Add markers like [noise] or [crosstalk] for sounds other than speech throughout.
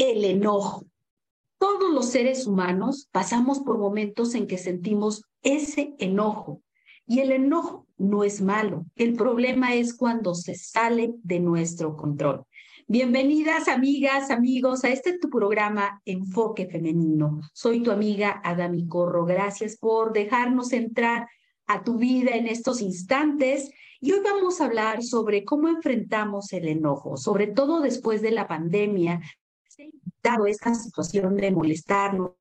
el enojo. Todos los seres humanos pasamos por momentos en que sentimos ese enojo. Y el enojo no es malo. El problema es cuando se sale de nuestro control. Bienvenidas amigas, amigos, a este tu programa Enfoque Femenino. Soy tu amiga Adami Corro. Gracias por dejarnos entrar a tu vida en estos instantes. Y hoy vamos a hablar sobre cómo enfrentamos el enojo, sobre todo después de la pandemia, dado esta situación de molestarnos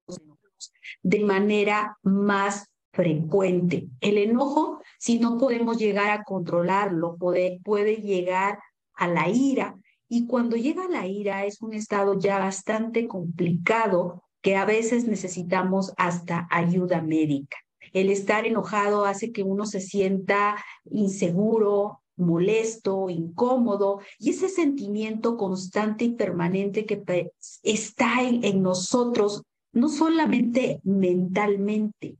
de manera más frecuente. El enojo, si no podemos llegar a controlarlo, puede, puede llegar a la ira. Y cuando llega la ira es un estado ya bastante complicado que a veces necesitamos hasta ayuda médica. El estar enojado hace que uno se sienta inseguro, molesto, incómodo, y ese sentimiento constante y permanente que está en, nosotros, no solamente mentalmente,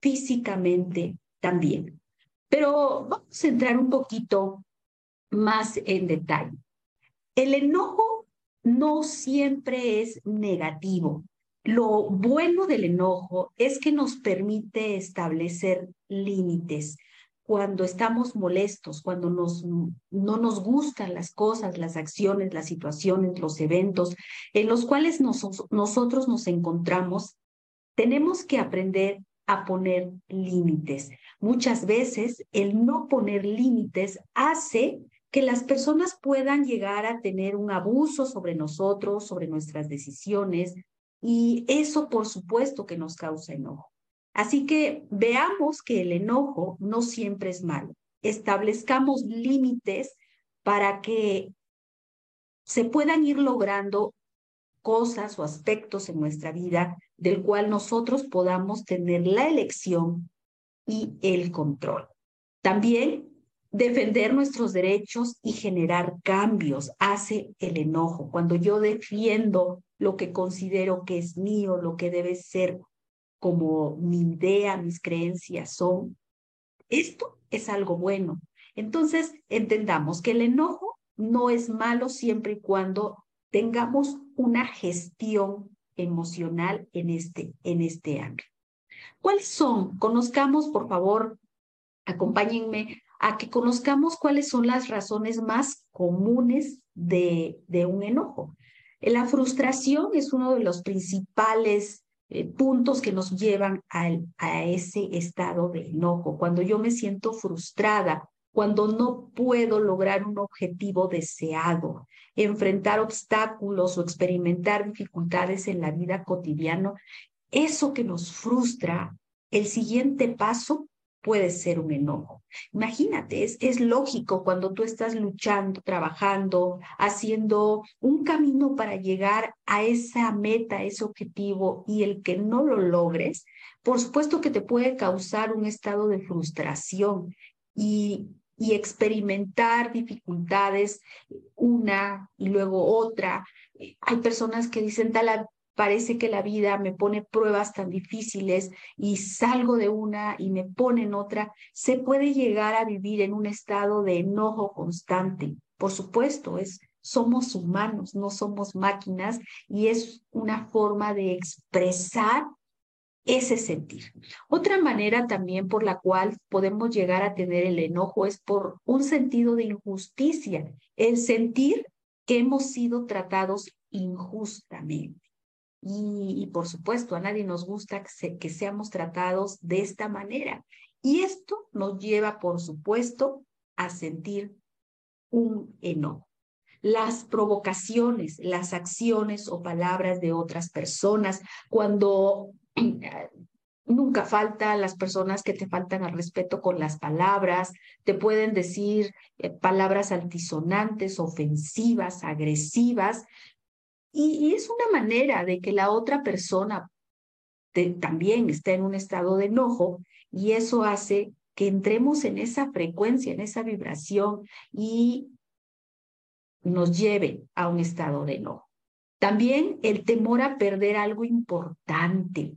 físicamente también. Pero vamos a entrar un poquito más en detalle. El enojo no siempre es negativo. Lo bueno del enojo es que nos permite establecer límites, cuando estamos molestos, cuando nos, no nos gustan las cosas, las acciones, las situaciones, los eventos en los cuales nosotros nos encontramos, tenemos que aprender a poner límites. Muchas veces el no poner límites hace que las personas puedan llegar a tener un abuso sobre nosotros, sobre nuestras decisiones, y eso por supuesto que nos causa enojo. Así que veamos que el enojo no siempre es malo. Establezcamos límites para que se puedan ir logrando cosas o aspectos en nuestra vida del cual nosotros podamos tener la elección y el control. También defender nuestros derechos y generar cambios hace el enojo. Cuando yo defiendo lo que considero que es mío, lo que debe ser como mi idea, mis creencias son, esto es algo bueno. Entonces, entendamos que el enojo no es malo siempre y cuando tengamos una gestión emocional en este, en este ámbito. ¿Cuáles son? Conozcamos, por favor, acompáñenme a que conozcamos cuáles son las razones más comunes de, de un enojo. La frustración es uno de los principales eh, puntos que nos llevan a ese estado de enojo, cuando yo me siento frustrada, cuando no puedo lograr un objetivo deseado, enfrentar obstáculos o experimentar dificultades en la vida cotidiana, eso que nos frustra, el siguiente paso puede ser un enojo. Imagínate, es, es, lógico cuando tú estás luchando, trabajando, haciendo un camino para llegar a esa meta, ese objetivo y el que no lo logres, por supuesto que te puede causar un estado de frustración y, y experimentar dificultades, una y luego otra. Hay personas que dicen, tal, parece que la vida me pone pruebas tan difíciles y salgo de una y me pone en otra, se puede llegar a vivir en un estado de enojo constante. Por supuesto, es somos humanos, no somos máquinas y es una forma de expresar ese sentir. Otra manera también por la cual podemos llegar a tener el enojo es por un sentido de injusticia, el sentir que hemos sido tratados injustamente. Y, por supuesto, a nadie nos gusta que, seamos tratados de esta manera. Y esto nos lleva, por supuesto, a sentir un enojo. Las provocaciones, las acciones o palabras de otras personas, cuando [clears throat] nunca falta las personas que te faltan al respeto con las palabras, te pueden decir eh, palabras altisonantes, ofensivas, agresivas, y, es una manera de que la otra persona también esté en un estado de enojo y eso hace que entremos en esa frecuencia, en esa vibración y nos lleve a un estado de enojo. También el temor a perder algo importante,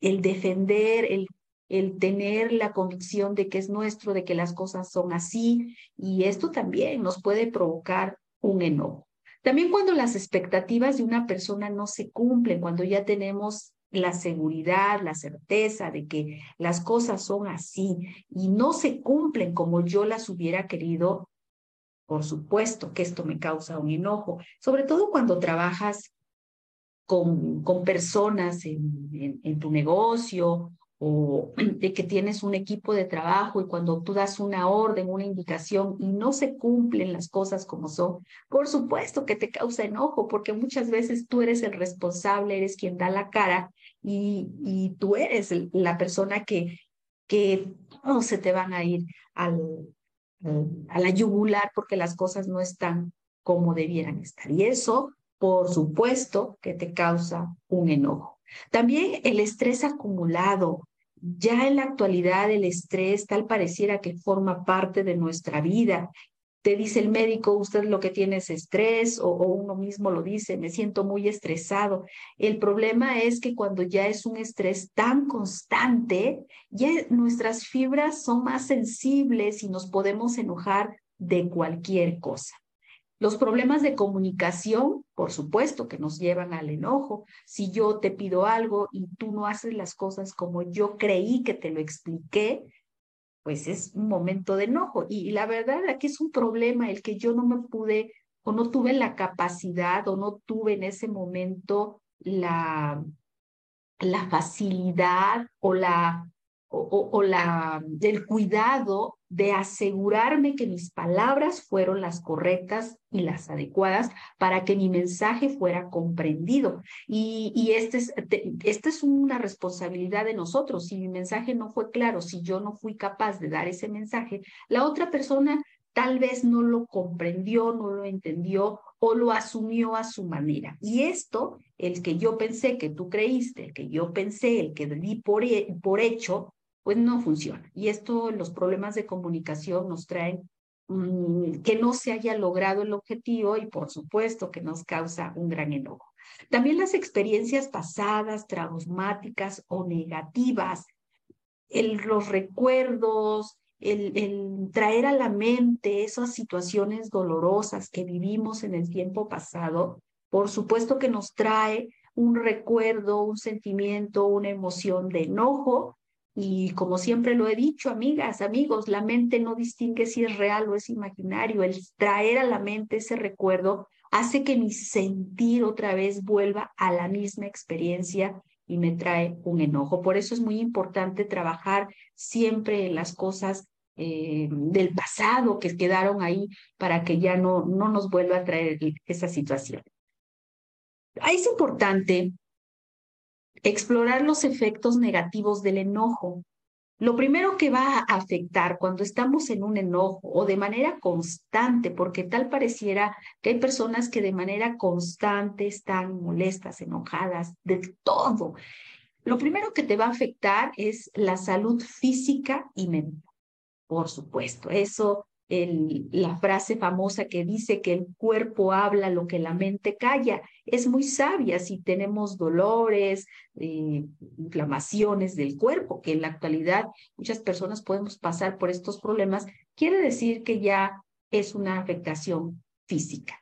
el defender, el, el tener la convicción de que es nuestro, de que las cosas son así, y esto también nos puede provocar un enojo. También cuando las expectativas de una persona no se cumplen, cuando ya tenemos la seguridad, la certeza de que las cosas son así y no se cumplen como yo las hubiera querido, por supuesto que esto me causa un enojo, sobre todo cuando trabajas con, con personas en, en, tu negocio o [clears throat] de que tienes un equipo de trabajo y cuando tú das una orden, una indicación y no se cumplen las cosas como son, por supuesto que te causa enojo porque muchas veces tú eres el responsable, eres quien da la cara y, y tú eres la persona que, que no se te van a ir al, a la yugular porque las cosas no están como debieran estar. Y eso por supuesto que te causa un enojo. También el estrés acumulado. Ya en la actualidad el estrés tal pareciera que forma parte de nuestra vida. Te dice el médico, usted lo que tiene es estrés o, uno mismo lo dice, me siento muy estresado. El problema es que cuando ya es un estrés tan constante, ya nuestras fibras son más sensibles y nos podemos enojar de cualquier cosa. Los problemas de comunicación, por supuesto, que nos llevan al enojo. Si yo te pido algo y tú no haces las cosas como yo creí que te lo expliqué, pues es un momento de enojo. Y, la verdad aquí es un problema el que yo no me pude o no tuve la capacidad o no tuve en ese momento la, la facilidad o la o, o, la, del cuidado de asegurarme que mis palabras fueron las correctas y las adecuadas para que mi mensaje fuera comprendido. Y, y este es, esta es una responsabilidad de nosotros. Si mi mensaje no fue claro, si yo no fui capaz de dar ese mensaje, la otra persona tal vez no lo comprendió, no lo entendió o lo asumió a su manera. Y esto, el que yo pensé que tú creíste, el que yo pensé, el que di por, por hecho, pues no funciona. Y esto, los problemas de comunicación nos traen mm, que no se haya logrado el objetivo y por supuesto que nos causa un gran enojo. También las experiencias pasadas, traumáticas o negativas, los recuerdos, el, traer a la mente esas situaciones dolorosas que vivimos en el tiempo pasado, por supuesto que nos trae un recuerdo, un sentimiento, una emoción de enojo y como siempre lo he dicho, amigas, amigos, la mente no distingue si es real o es imaginario. El traer a la mente ese recuerdo hace que mi sentir otra vez vuelva a la misma experiencia y me trae un enojo. Por eso es muy importante trabajar siempre en las cosas eh, del pasado que quedaron ahí para que ya no, no nos vuelva a traer esa situación. Es importante explorar los efectos negativos del enojo. Lo primero que va a afectar cuando estamos en un enojo o de manera constante, porque tal pareciera que hay personas que de manera constante están molestas, enojadas, de todo. Lo primero que te va a afectar es la salud física y mental. Por supuesto, eso la frase famosa que dice que el cuerpo habla lo que la mente calla. Es muy sabia si tenemos dolores, eh, inflamaciones del cuerpo, que en la actualidad muchas personas podemos pasar por estos problemas, quiere decir que ya es una afectación física.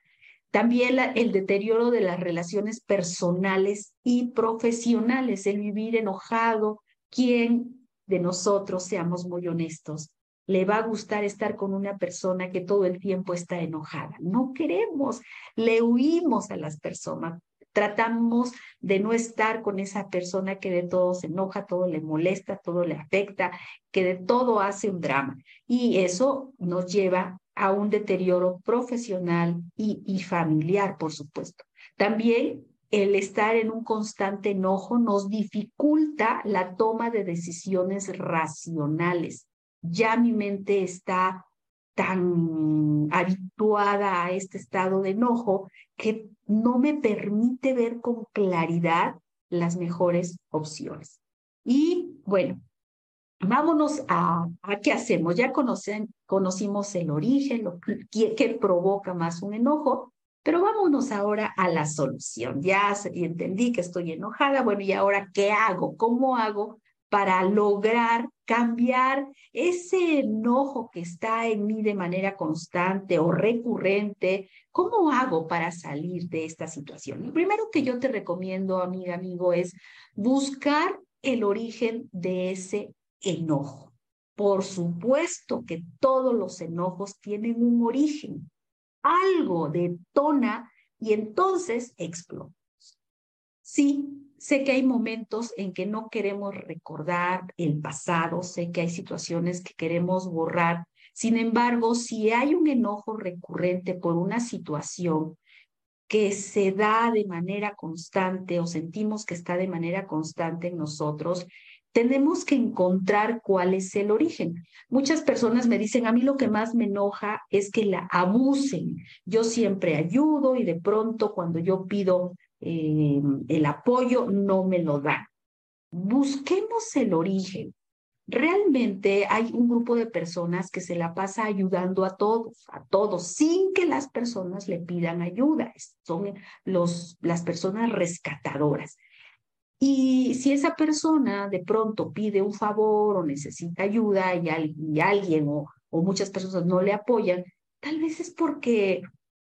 También el deterioro de las relaciones personales y profesionales, el vivir enojado, quien de nosotros, seamos muy honestos, le va a gustar estar con una persona que todo el tiempo está enojada. No queremos, le huimos a las personas. Tratamos de no estar con esa persona que de todo se enoja, todo le molesta, todo le afecta, que de todo hace un drama. Y eso nos lleva a un deterioro profesional y, y familiar, por supuesto. También el estar en un constante enojo nos dificulta la toma de decisiones racionales ya mi mente está tan habituada a este estado de enojo que no me permite ver con claridad las mejores opciones. Y bueno, vámonos a, qué hacemos. Ya conocen, conocimos el origen, lo que provoca más un enojo, pero vámonos ahora a la solución. Ya entendí que estoy enojada, bueno, ¿y ahora qué hago? ¿Cómo hago para lograr cambiar ese enojo que está en mí de manera constante o recurrente? ¿Cómo hago para salir de esta situación? Lo primero que yo te recomiendo, amiga, amigo, es buscar el origen de ese enojo. Por supuesto que todos los enojos tienen un origen. Algo detona y entonces explota. Sí, sé que hay momentos en que no queremos recordar el pasado, sé que hay situaciones que queremos borrar. Sin embargo, si hay un enojo recurrente por una situación que se da de manera constante o sentimos que está de manera constante en nosotros, tenemos que encontrar cuál es el origen. Muchas personas me dicen, a mí lo que más me enoja es que la abusen. Yo siempre ayudo y de pronto cuando yo pido eh, el apoyo no me lo dan. Busquemos el origen. Realmente hay un grupo de personas que se la pasa ayudando a todos, a todos, sin que las personas le pidan ayuda. Son los, las personas rescatadoras. Y si esa persona de pronto pide un favor o necesita ayuda y, alguien o, o muchas personas no le apoyan, tal vez es porque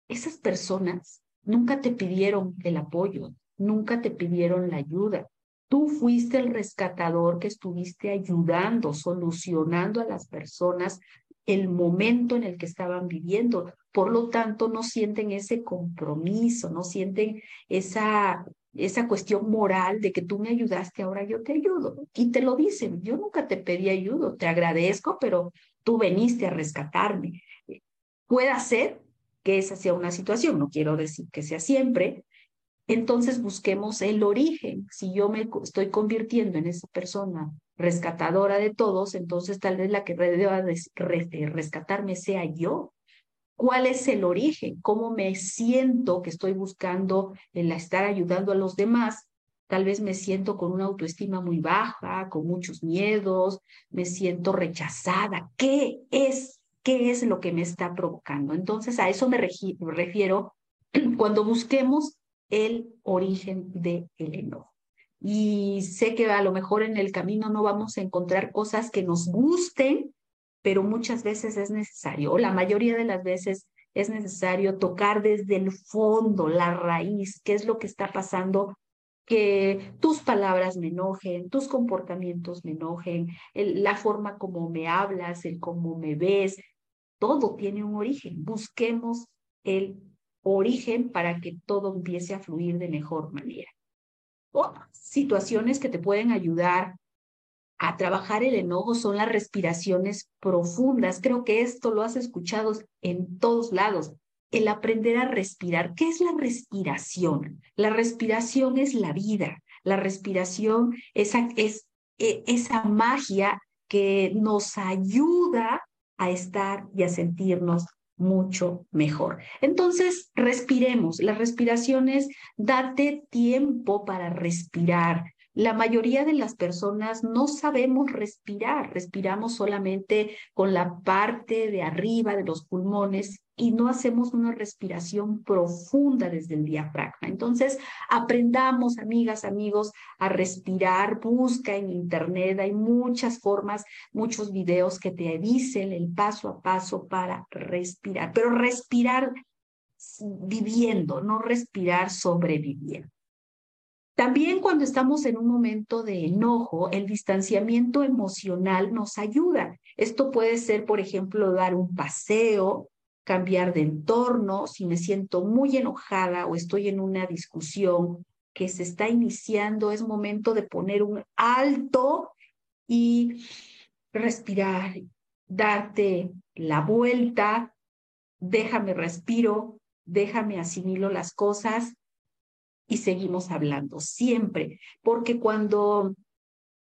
esas personas nunca te pidieron el apoyo, nunca te pidieron la ayuda. Tú fuiste el rescatador que estuviste ayudando, solucionando a las personas el momento en el que estaban viviendo. Por lo tanto, no sienten ese compromiso, no sienten esa esa cuestión moral de que tú me ayudaste, ahora yo te ayudo. Y te lo dicen, yo nunca te pedí ayuda, te agradezco, pero tú veniste a rescatarme. Puede ser que esa sea una situación, no quiero decir que sea siempre, entonces busquemos el origen. Si yo me estoy convirtiendo en esa persona rescatadora de todos, entonces tal vez la que deba rescatarme sea yo cuál es el origen, cómo me siento que estoy buscando el estar ayudando a los demás. Tal vez me siento con una autoestima muy baja, con muchos miedos, me siento rechazada. ¿Qué es? ¿Qué es lo que me está provocando? Entonces, a eso me refiero [clears throat] cuando busquemos el origen del enojo. Y sé que a lo mejor en el camino no vamos a encontrar cosas que nos gusten, pero muchas veces es necesario, o la mayoría de las veces es necesario tocar desde el fondo, la raíz, qué es lo que está pasando, que tus palabras me enojen, tus comportamientos me enojen, la forma como me hablas, el cómo me ves, todo tiene un origen. Busquemos el origen para que todo empiece a fluir de mejor manera. O situaciones que te pueden ayudar a trabajar el enojo son las respiraciones profundas. Creo que esto lo has escuchado en todos lados. El aprender a respirar. ¿Qué es la respiración? La respiración es la vida. La respiración es, es esa magia que nos ayuda a estar y a sentirnos mucho mejor. Entonces, respiremos. La respiración es date tiempo para respirar, la mayoría de las personas no sabemos respirar, respiramos solamente con la parte de arriba de los pulmones y no hacemos una respiración profunda desde el diafragma. Entonces, aprendamos, amigas, amigos, a respirar. Busca en Internet, hay muchas formas, muchos videos que te dicen el paso a paso para respirar, pero respirar viviendo, no respirar sobreviviendo. También cuando estamos en un momento de enojo, el distanciamiento emocional nos ayuda. Esto puede ser, por ejemplo, dar un paseo, cambiar de entorno, si me siento muy enojada o estoy en una discusión que se está iniciando, es momento de poner un alto y respirar, darte la vuelta, déjame respiro, déjame asimilo las cosas y seguimos hablando siempre, porque cuando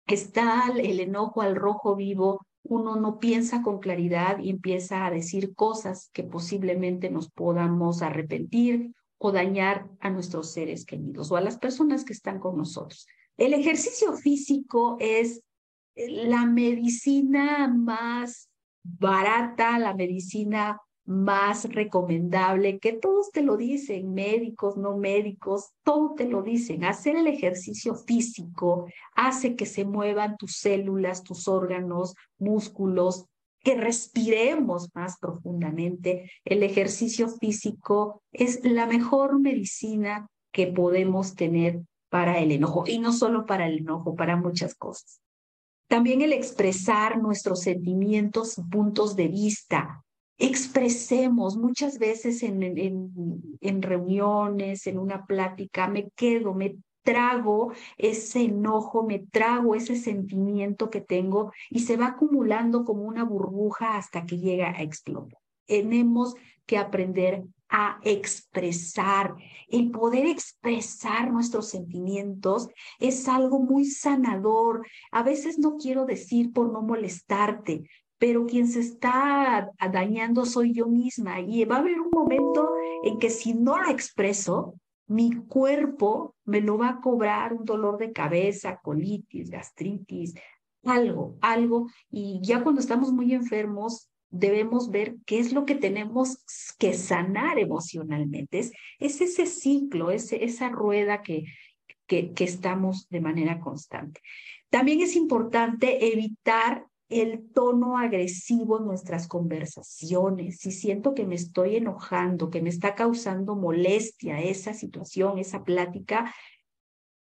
está el enojo al rojo vivo, uno no piensa con claridad y empieza a decir cosas que posiblemente nos podamos arrepentir o dañar a nuestros seres queridos o a las personas que están con nosotros. El ejercicio físico es la medicina más barata, la medicina más recomendable, que todos te lo dicen, médicos, no médicos, todos te lo dicen. Hacer el ejercicio físico hace que se muevan tus células, tus órganos, músculos, que respiremos más profundamente. El ejercicio físico es la mejor medicina que podemos tener para el enojo y no solo para el enojo, para muchas cosas. También el expresar nuestros sentimientos puntos de vista. Expresemos muchas veces en, en, en reuniones, en una plática, me quedo, me trago ese enojo, me trago ese sentimiento que tengo y se va acumulando como una burbuja hasta que llega a explotar. Tenemos que aprender a expresar. El poder expresar nuestros sentimientos es algo muy sanador. A veces no quiero decir por no molestarte, pero quien se está dañando soy yo misma y va a haber un momento en que si no lo expreso, mi cuerpo me lo va a cobrar un dolor de cabeza, colitis, gastritis, algo, algo. Y ya cuando estamos muy enfermos, debemos ver qué es lo que tenemos que sanar emocionalmente. Es, ese ciclo, es, esa rueda que, que, que estamos de manera constante. También es importante evitar el tono agresivo en nuestras conversaciones, si siento que me estoy enojando, que me está causando molestia esa situación, esa plática,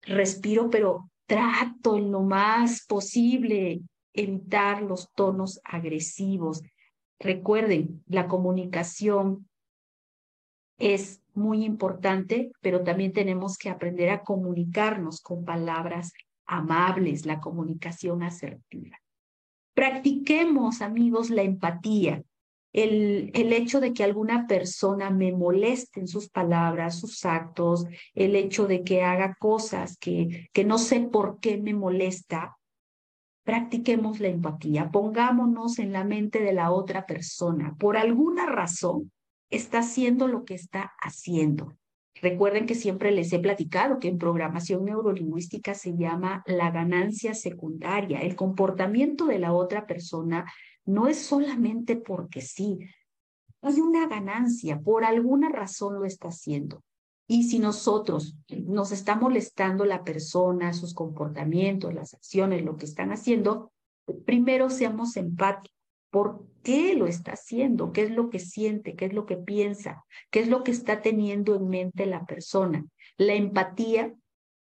respiro, pero trato en lo más posible evitar los tonos agresivos. Recuerden, la comunicación es muy importante, pero también tenemos que aprender a comunicarnos con palabras amables, la comunicación asertiva. Practiquemos, amigos, la empatía. El, el, hecho de que alguna persona me moleste en sus palabras, sus actos, el hecho de que haga cosas que, que no sé por qué me molesta, practiquemos la empatía, pongámonos en la mente de la otra persona. Por alguna razón está haciendo lo que está haciendo. Recuerden que siempre les he platicado que en programación neurolingüística se llama la ganancia secundaria. El comportamiento de la otra persona no es solamente porque sí. Hay una ganancia, por alguna razón lo está haciendo. Y si nosotros nos está molestando la persona, sus comportamientos, las acciones, lo que están haciendo, primero seamos empáticos por qué lo está haciendo, qué es lo que siente, qué es lo que piensa, qué es lo que está teniendo en mente la persona. La empatía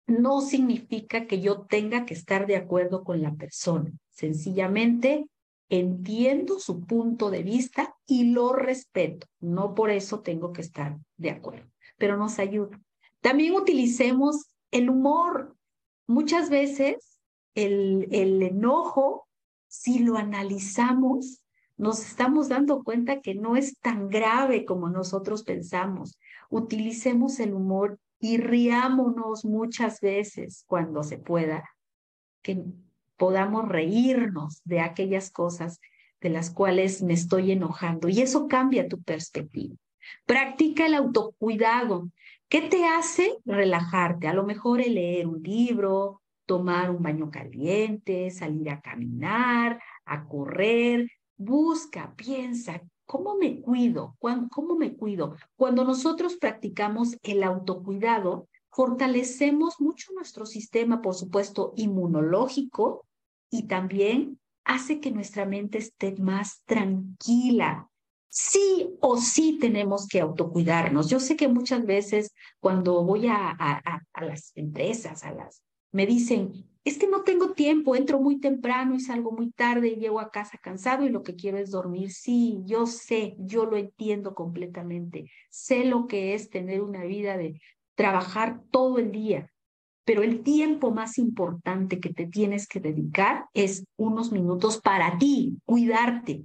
no significa que yo tenga que estar de acuerdo con la persona. Sencillamente entiendo su punto de vista y lo respeto. No por eso tengo que estar de acuerdo, pero nos ayuda. También utilicemos el humor. Muchas veces el, el enojo si lo analizamos, nos estamos dando cuenta que no es tan grave como nosotros pensamos. Utilicemos el humor y riámonos muchas veces cuando se pueda, que podamos reírnos de aquellas cosas de las cuales me estoy enojando y eso cambia tu perspectiva. Practica el autocuidado. ¿Qué te hace relajarte? A lo mejor el leer un libro, tomar un baño caliente, salir a caminar, a correr. Busca, piensa, ¿cómo me cuido? ¿Cómo me cuido? Cuando nosotros practicamos el autocuidado, fortalecemos mucho nuestro sistema, por supuesto, inmunológico y también hace que nuestra mente esté más tranquila. Sí o sí tenemos que autocuidarnos. Yo sé que muchas veces cuando voy a, a, las empresas, a las me dicen, es que no tengo tiempo, entro muy temprano y salgo muy tarde y llego a casa cansado y lo que quiero es dormir. Sí, yo sé, yo lo entiendo completamente. Sé lo que es tener una vida de trabajar todo el día, pero el tiempo más importante que te tienes que dedicar es unos minutos para ti, cuidarte,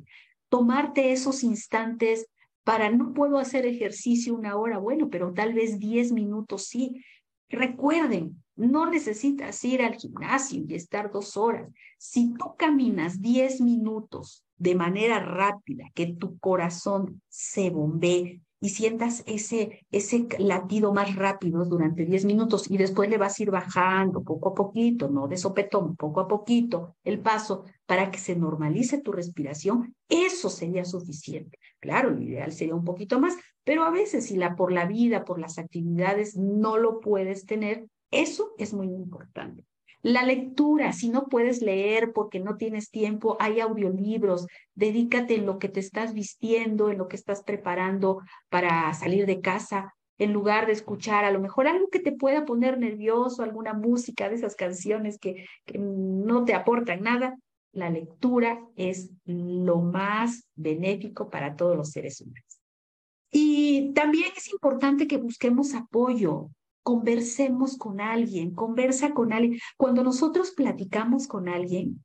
tomarte esos instantes para no puedo hacer ejercicio una hora, bueno, pero tal vez diez minutos sí. Recuerden, no necesitas ir al gimnasio y estar dos horas. Si tú caminas diez minutos de manera rápida, que tu corazón se bombee y sientas ese, ese latido más rápido durante 10 minutos y después le vas a ir bajando poco a poquito, no de sopetón, poco a poquito el paso para que se normalice tu respiración, eso sería suficiente. Claro, lo ideal sería un poquito más, pero a veces si la por la vida, por las actividades no lo puedes tener, eso es muy importante. La lectura, si no puedes leer porque no tienes tiempo, hay audiolibros, dedícate en lo que te estás vistiendo, en lo que estás preparando para salir de casa, en lugar de escuchar a lo mejor algo que te pueda poner nervioso, alguna música de esas canciones que, que no te aportan nada. La lectura es lo más benéfico para todos los seres humanos. Y también es importante que busquemos apoyo, conversemos con alguien, conversa con alguien. Cuando nosotros platicamos con alguien,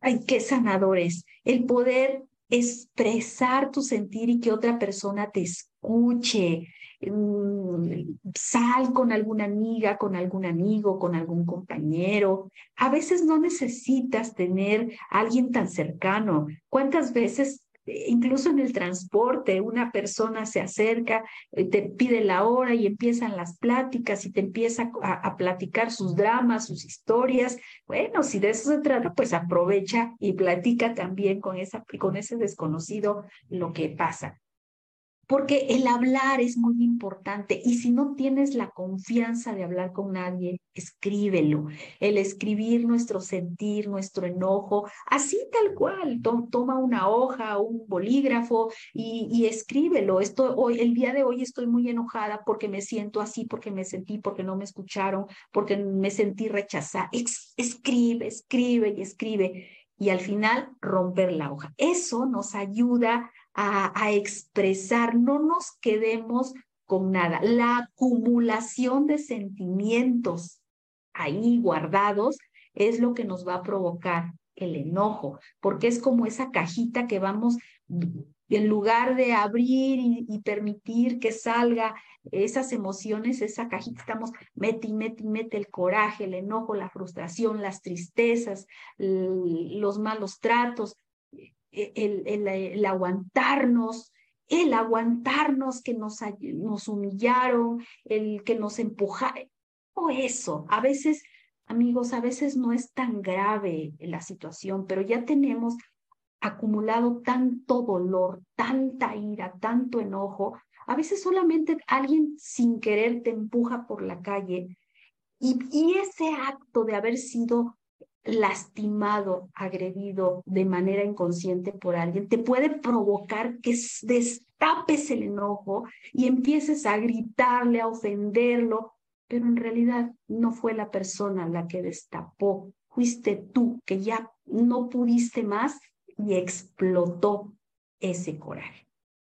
ay, qué sanador es el poder expresar tu sentir y que otra persona te escuche. Mm, sal con alguna amiga, con algún amigo, con algún compañero. A veces no necesitas tener a alguien tan cercano. ¿Cuántas veces incluso en el transporte, una persona se acerca, eh, te pide la hora y empiezan las pláticas y te empieza a, platicar sus dramas, sus historias. Bueno, si de eso se trata, pues aprovecha y platica también con, esa, con ese desconocido lo que pasa porque el hablar es muy importante y si no tienes la confianza de hablar con nadie, escríbelo. El escribir nuestro sentir, nuestro enojo, así tal cual, toma una hoja, un bolígrafo y, escríbelo. Esto, hoy, el día de hoy estoy muy enojada porque me siento así, porque me sentí, porque no me escucharon, porque me sentí rechazada. escribe, escribe y escribe y al final romper la hoja. Eso nos ayuda a, expresar, no nos quedemos con nada. La acumulación de sentimientos ahí guardados es lo que nos va a provocar el enojo, porque es como esa cajita que vamos, en lugar de abrir y, permitir que salga esas emociones, esa cajita estamos mete y mete y mete el coraje, el enojo, la frustración, las tristezas, los malos tratos, el, aguantarnos, el aguantarnos que nos, nos humillaron, el que nos empujaron, o eso. A veces, amigos, a veces no es tan grave la situación, pero ya tenemos acumulado tanto dolor, tanta ira, tanto enojo. A veces solamente alguien sin querer te empuja por la calle y, y ese acto de haber sido lastimado, agredido de manera inconsciente por alguien, te puede provocar que destapes el enojo y empieces a gritarle, a ofenderlo, pero en realidad no fue la persona la que destapó, fuiste tú que ya no pudiste más y explotó ese coraje.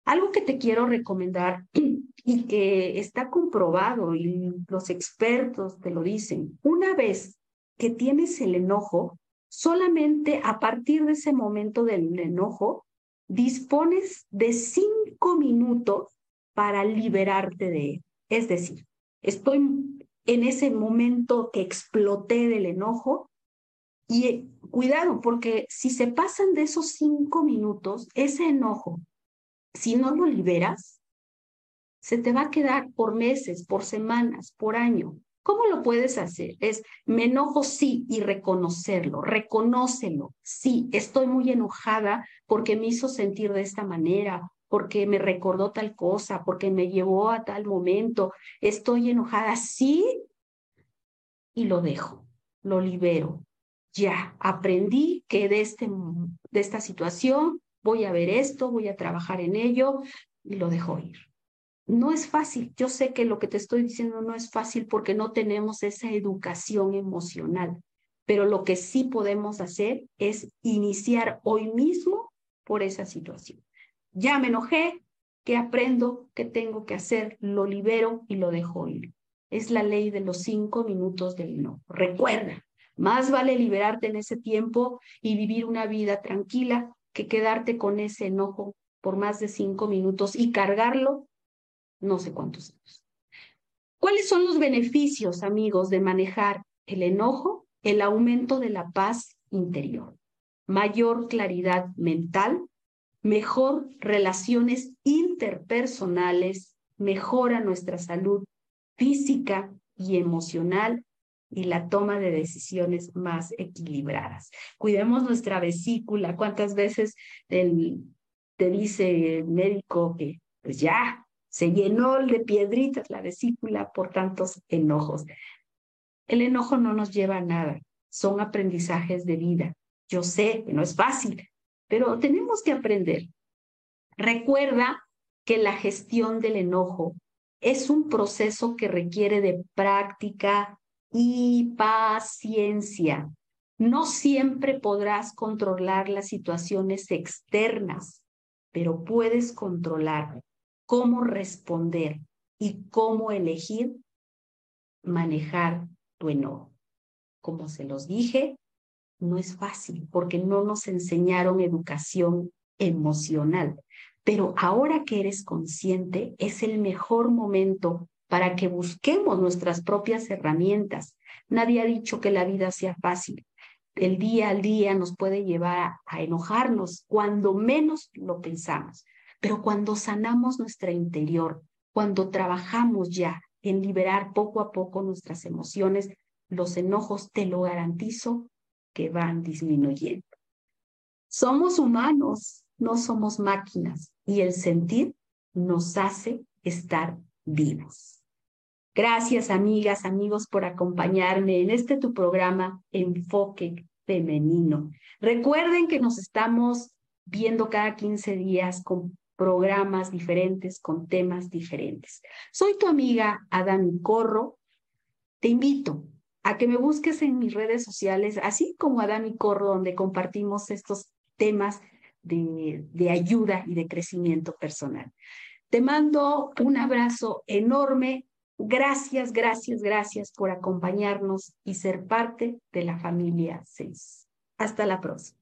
Algo que te quiero recomendar [clears throat] y que está comprobado y los expertos te lo dicen, una vez que tienes el enojo, solamente a partir de ese momento del enojo, dispones de cinco minutos para liberarte de él. Es decir, estoy en ese momento que exploté del enojo y eh, cuidado, porque si se pasan de esos cinco minutos, ese enojo, si no lo liberas, se te va a quedar por meses, por semanas, por año. ¿Cómo lo puedes hacer? Es, me enojo, sí, y reconocerlo, reconócelo. Sí, estoy muy enojada porque me hizo sentir de esta manera, porque me recordó tal cosa, porque me llevó a tal momento. Estoy enojada, sí, y lo dejo, lo libero. Ya, aprendí que de, este, de esta situación voy a ver esto, voy a trabajar en ello y lo dejo ir no es fácil. Yo sé que lo que te estoy diciendo no es fácil porque no tenemos esa educación emocional, pero lo que sí podemos hacer es iniciar hoy mismo por esa situación. Ya me enojé, ¿qué aprendo? ¿Qué tengo que hacer? Lo libero y lo dejo ir. Es la ley de los cinco minutos del no. Recuerda, más vale liberarte en ese tiempo y vivir una vida tranquila que quedarte con ese enojo por más de cinco minutos y cargarlo no sé cuántos años. ¿Cuáles son los beneficios, amigos, de manejar el enojo? El aumento de la paz interior, mayor claridad mental, mejor relaciones interpersonales, mejora nuestra salud física y emocional y la toma de decisiones más equilibradas. Cuidemos nuestra vesícula. ¿Cuántas veces el, te dice el médico que pues ya se llenó de piedritas la vesícula por tantos enojos? El enojo no nos lleva a nada, son aprendizajes de vida. Yo sé que no es fácil, pero tenemos que aprender. Recuerda que la gestión del enojo es un proceso que requiere de práctica y paciencia. No siempre podrás controlar las situaciones externas, pero puedes controlar cómo responder y cómo elegir manejar tu enojo. Como se los dije, no es fácil porque no nos enseñaron educación emocional. Pero ahora que eres consciente, es el mejor momento para que busquemos nuestras propias herramientas. Nadie ha dicho que la vida sea fácil. El día al día nos puede llevar a, enojarnos cuando menos lo pensamos. Pero cuando sanamos nuestra interior, cuando trabajamos ya en liberar poco a poco nuestras emociones, los enojos, te lo garantizo, que van disminuyendo. Somos humanos, no somos máquinas y el sentir nos hace estar vivos. Gracias amigas, amigos por acompañarme en este tu programa Enfoque Femenino. Recuerden que nos estamos viendo cada 15 días con programas diferentes, con temas diferentes. Soy tu amiga Adán Corro. Te invito a que me busques en mis redes sociales, así como Adán Corro, donde compartimos estos temas de, de ayuda y de crecimiento personal. Te mando un abrazo enorme. Gracias, gracias, gracias por acompañarnos y ser parte de la familia 6. Hasta la próxima.